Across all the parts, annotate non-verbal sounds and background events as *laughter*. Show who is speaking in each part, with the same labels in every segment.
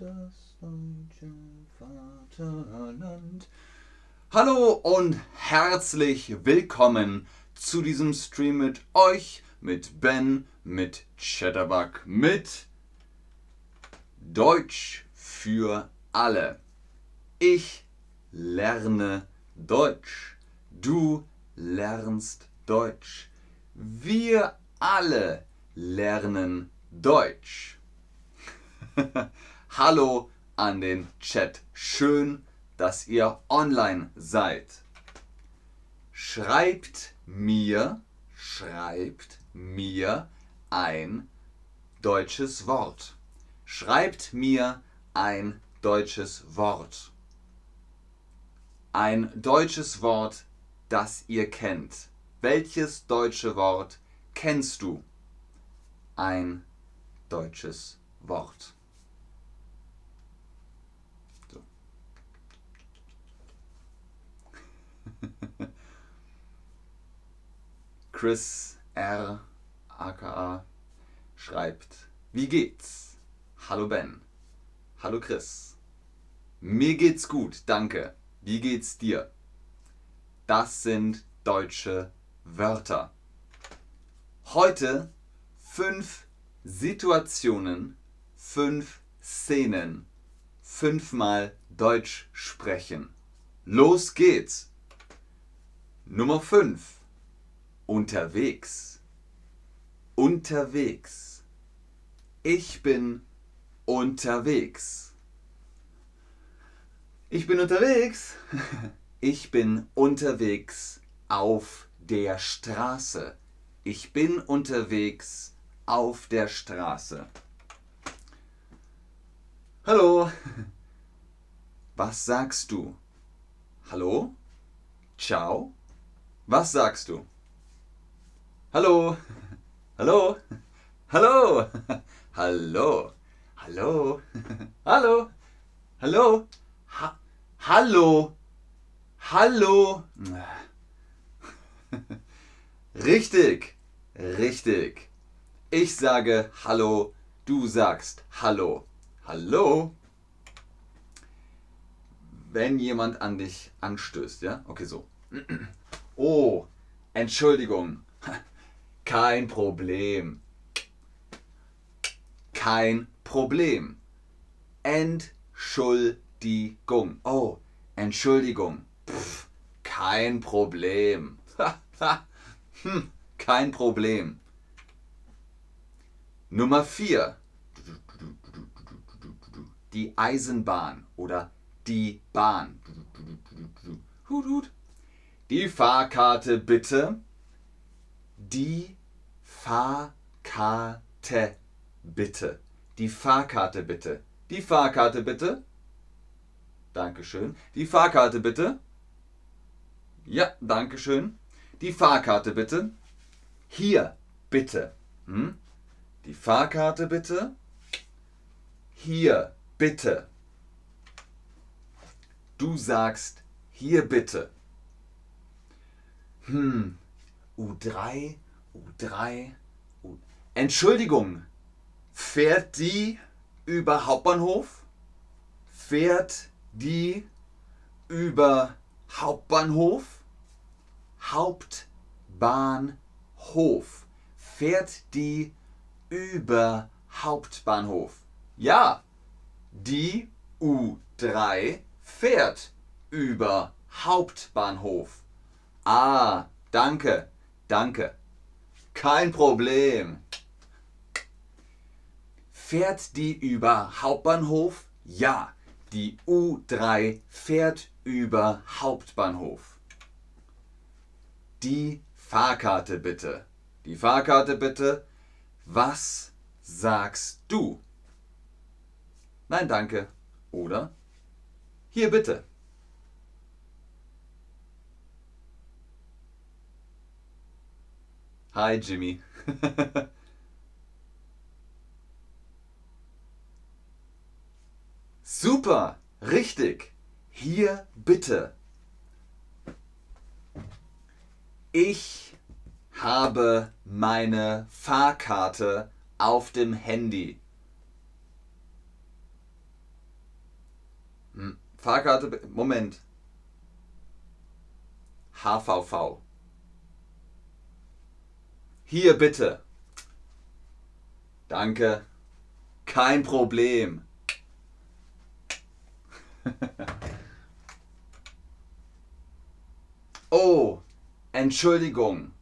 Speaker 1: das deutsche Vaterland. Hallo und herzlich willkommen zu diesem Stream mit euch, mit Ben, mit Chatterbug, mit Deutsch für alle. Ich lerne Deutsch. Du lernst Deutsch. Wir alle lernen Deutsch. *laughs* Hallo an den Chat. Schön, dass ihr online seid. Schreibt mir, schreibt mir ein deutsches Wort. Schreibt mir ein deutsches Wort. Ein deutsches Wort, das ihr kennt. Welches deutsche Wort kennst du? Ein deutsches Wort. Chris R. aka schreibt, wie geht's? Hallo Ben. Hallo Chris. Mir geht's gut, danke. Wie geht's dir? Das sind deutsche Wörter. Heute fünf Situationen, fünf Szenen, fünfmal Deutsch sprechen. Los geht's! Nummer 5. Unterwegs. Unterwegs. Ich bin unterwegs. Ich bin unterwegs. *laughs* Ich bin unterwegs auf der Straße. Ich bin unterwegs auf der Straße. Hallo. *laughs* Was sagst du? Hallo? Ciao? Was sagst du? Hallo? Hallo? Hallo? Hallo? Hallo? Hallo? Hallo? Ha Hallo? Hallo? Richtig, richtig. Ich sage Hallo, du sagst Hallo. Hallo? Wenn jemand an dich anstößt, ja? Okay, so. Oh, Entschuldigung. Kein Problem. Kein Problem. Entschuldigung. Oh, Entschuldigung. Pff, kein Problem. *laughs* hm, kein Problem. Nummer 4. Die Eisenbahn oder die Bahn. Die Fahrkarte bitte. Die Fahrkarte bitte. Die Fahrkarte bitte. Die Fahrkarte bitte. Dankeschön. Die Fahrkarte bitte. Ja, Dankeschön. Die Fahrkarte bitte. Hier, bitte. Hm? Die Fahrkarte bitte. Hier, bitte. Du sagst hier bitte. Hm, U3, U3, U. Entschuldigung, fährt die über Hauptbahnhof? Fährt die über Hauptbahnhof? Hauptbahnhof. Fährt die über Hauptbahnhof? Ja, die U3 fährt über Hauptbahnhof. Ah, danke, danke. Kein Problem. Fährt die über Hauptbahnhof? Ja, die U3 fährt über Hauptbahnhof. Die Fahrkarte bitte. Die Fahrkarte bitte. Was sagst du? Nein, danke. Oder? Hier bitte. Hi, Jimmy. *laughs* Super, richtig. Hier bitte. Ich habe meine Fahrkarte auf dem Handy. Fahrkarte. Moment. HVV. Hier bitte. Danke. Kein Problem. *laughs* oh, Entschuldigung.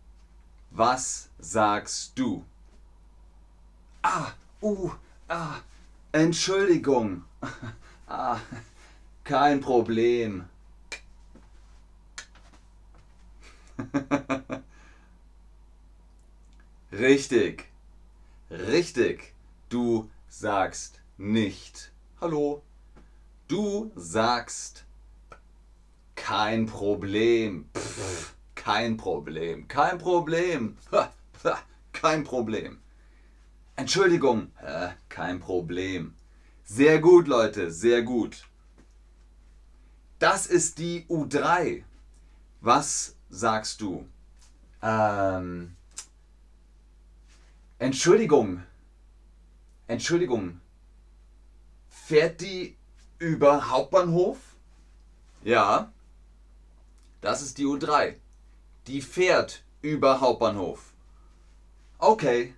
Speaker 1: Was sagst du? Ah, uh, ah, Entschuldigung. *laughs* ah, kein Problem. *laughs* Richtig. Richtig. Du sagst nicht Hallo. Du sagst kein Problem. Pff, kein Problem. Kein Problem. Kein Problem. Entschuldigung. Kein Problem. Sehr gut, Leute. Sehr gut. Das ist die U3. Was sagst du? Ähm, Entschuldigung. Entschuldigung. Fährt die über Hauptbahnhof? Ja. Das ist die U3. Die fährt über Hauptbahnhof. Okay.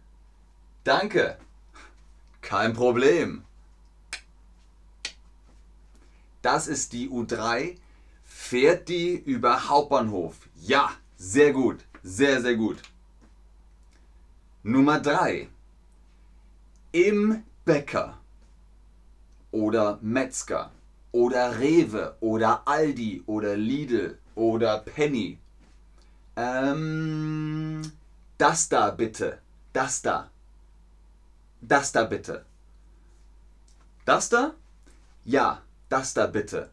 Speaker 1: Danke. Kein Problem. Das ist die U3. Fährt die über Hauptbahnhof? Ja, sehr gut. Sehr, sehr gut. Nummer 3. Im Bäcker oder Metzger oder Rewe oder Aldi oder Lidl oder Penny. Ähm, das da bitte. Das da. Das da bitte. Das da? Ja, das da bitte.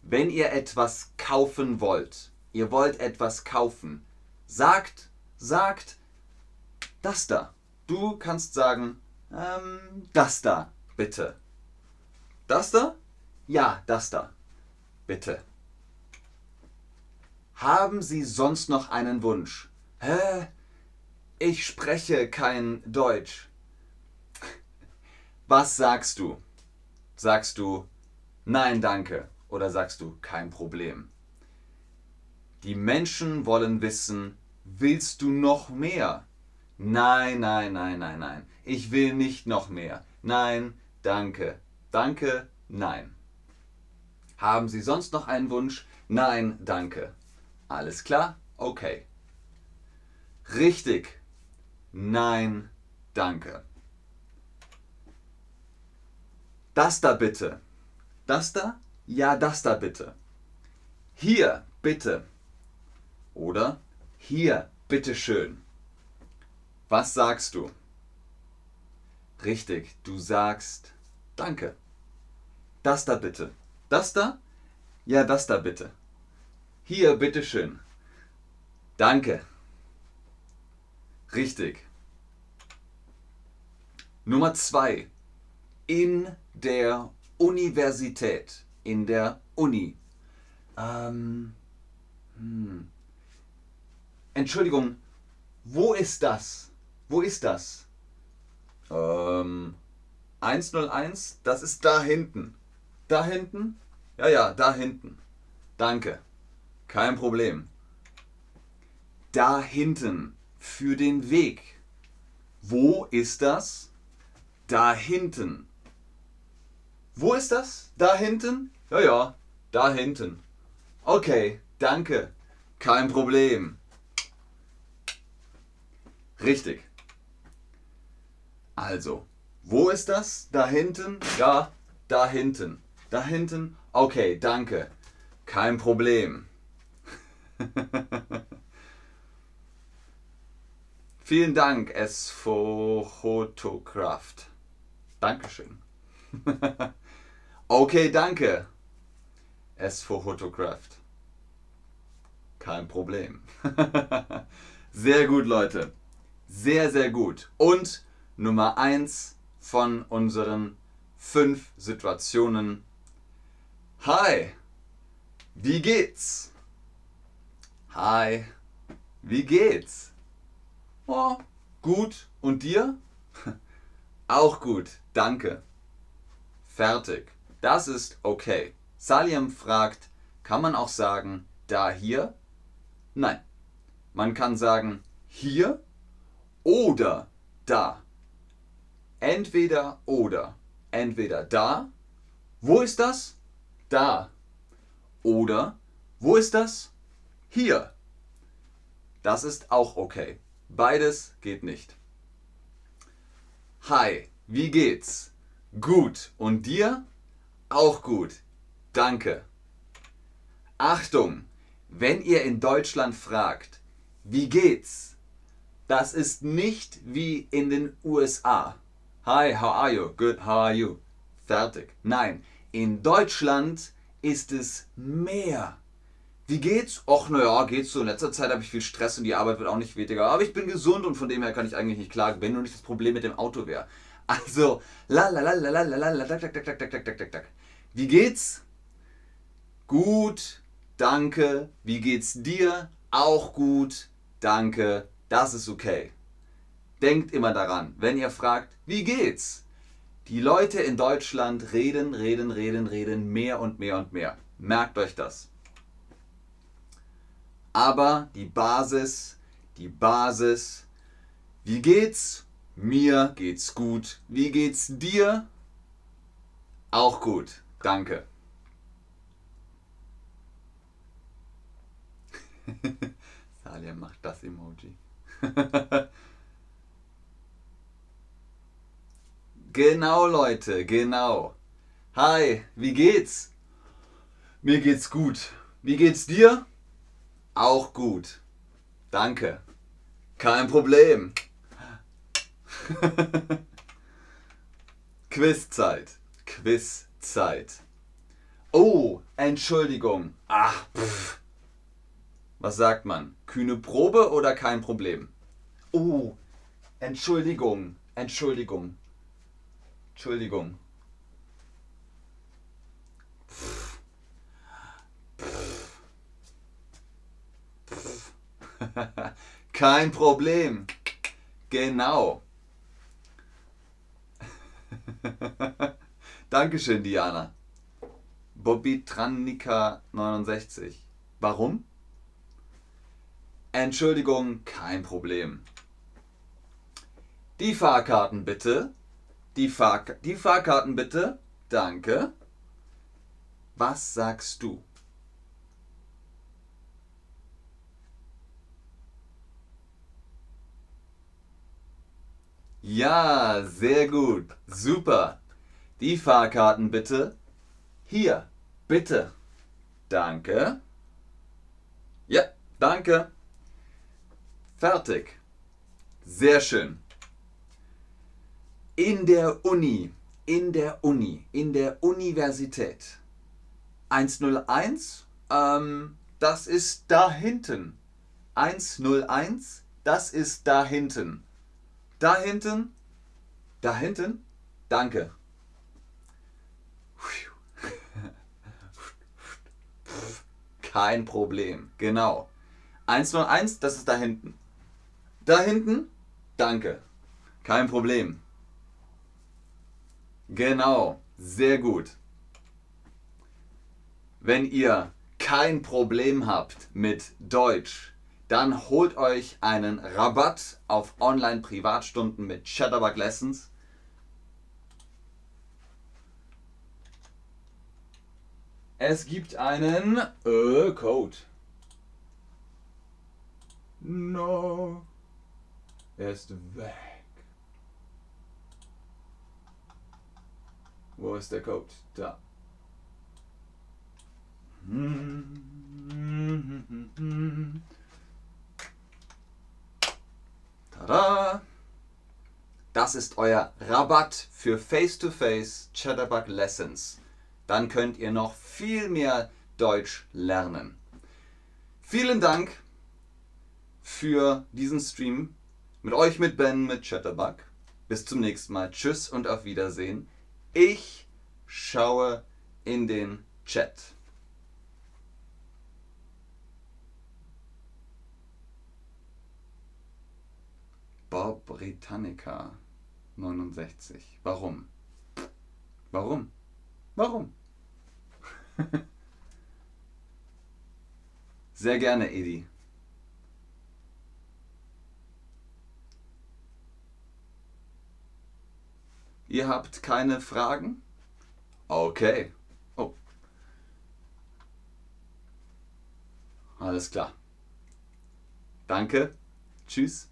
Speaker 1: Wenn ihr etwas kaufen wollt, ihr wollt etwas kaufen, sagt, sagt, das da. Du kannst sagen, ähm, das da, bitte. Das da? Ja, das da. Bitte. Haben Sie sonst noch einen Wunsch? Hä? Ich spreche kein Deutsch. *laughs* Was sagst du? Sagst du Nein, danke oder sagst du kein Problem? Die Menschen wollen wissen, willst du noch mehr? Nein, nein, nein, nein, nein. Ich will nicht noch mehr. Nein, danke. Danke, nein. Haben Sie sonst noch einen Wunsch? Nein, danke. Alles klar? Okay. Richtig. Nein, danke. Das da bitte. Das da? Ja, das da bitte. Hier, bitte. Oder hier, bitteschön. Was sagst du? Richtig, du sagst Danke. Das da bitte. Das da? Ja, das da bitte. Hier, bitteschön. Danke. Richtig. Nummer zwei. In der Universität. In der Uni. Ähm, hm. Entschuldigung, wo ist das? Wo ist das? Ähm, 101, das ist da hinten. Da hinten? Ja, ja, da hinten. Danke. Kein Problem. Da hinten. Für den Weg. Wo ist das? Da hinten. Wo ist das? Da hinten? Ja, ja, da hinten. Okay, danke. Kein Problem. Richtig. Also, wo ist das? Da hinten? Ja, da hinten. Da hinten? Okay, danke. Kein Problem. *laughs* Vielen Dank, S. Photocraft. Dankeschön. *laughs* okay, danke. S. Photocraft. Kein Problem. *laughs* sehr gut, Leute. Sehr, sehr gut. Und Nummer 1 von unseren 5 Situationen. Hi, wie geht's? Hi, wie geht's? Oh, gut. Und dir? *laughs* Auch gut, danke. Fertig. Das ist okay. Salim fragt, kann man auch sagen, da hier? Nein. Man kann sagen, hier oder da. Entweder oder. Entweder da. Wo ist das? Da. Oder wo ist das? Hier. Das ist auch okay. Beides geht nicht. Hi, wie geht's? Gut. Und dir? Auch gut. Danke. Achtung, wenn ihr in Deutschland fragt, wie geht's? Das ist nicht wie in den USA. Hi, how are you? Good, how are you? Fertig. Nein, in Deutschland ist es mehr. Wie geht's? Och, naja, geht's so. In letzter Zeit habe ich viel Stress und die Arbeit wird auch nicht weniger. Aber ich bin gesund und von dem her kann ich eigentlich nicht klagen, wenn nur nicht das Problem mit dem Auto wäre. Also, la la la la la la la la tak tak tak tak tak tak tak. Wie geht's? Gut, danke. Wie geht's dir? Auch gut, danke. Das ist okay. Denkt immer daran, wenn ihr fragt, wie geht's? Die Leute in Deutschland reden, reden, reden, reden mehr und mehr und mehr. Merkt euch das. Aber die Basis, die Basis, wie geht's? Mir geht's gut. Wie geht's dir? Auch gut. Danke. *laughs* Salia macht das Emoji. *laughs* genau, Leute, genau. Hi, wie geht's? Mir geht's gut. Wie geht's dir? Auch gut. Danke. Kein Problem. *laughs* Quizzeit. Quizzeit. Oh, Entschuldigung. Ach, pff. Was sagt man? Kühne Probe oder kein Problem? Oh, Entschuldigung. Entschuldigung. Entschuldigung. Pff. *laughs* Pff. Kein Problem. Genau. *laughs* Dankeschön, Diana. Bobby Trannika 69. Warum? Entschuldigung, kein Problem. Die Fahrkarten bitte. Die, Fahr die Fahrkarten bitte. Danke. Was sagst du? Ja, sehr gut. Super. Die Fahrkarten bitte. Hier, bitte. Danke. Ja, danke. Fertig. Sehr schön. In der Uni, in der Uni, in der Universität. 101, ähm, das ist da hinten. 101, das ist da hinten. Da hinten, da hinten, danke. *laughs* Kein Problem, genau. 101, das ist da hinten. Da hinten, danke. Kein Problem. Genau, sehr gut. Wenn ihr kein Problem habt mit Deutsch, dann holt euch einen Rabatt auf Online-Privatstunden mit Chatterbug Lessons. Es gibt einen äh, Code. No. Er ist weg. Wo ist der Code? Da. Tada! Das ist euer Rabatt für Face-to-Face Chatterbug Lessons. Dann könnt ihr noch viel mehr Deutsch lernen. Vielen Dank für diesen Stream mit euch, mit Ben, mit Chatterbug. Bis zum nächsten Mal. Tschüss und auf Wiedersehen. Ich schaue in den Chat. Bob Britannica 69. Warum? Warum? Warum? *laughs* Sehr gerne, Edi. Ihr habt keine Fragen? Okay. Oh. Alles klar. Danke. Tschüss.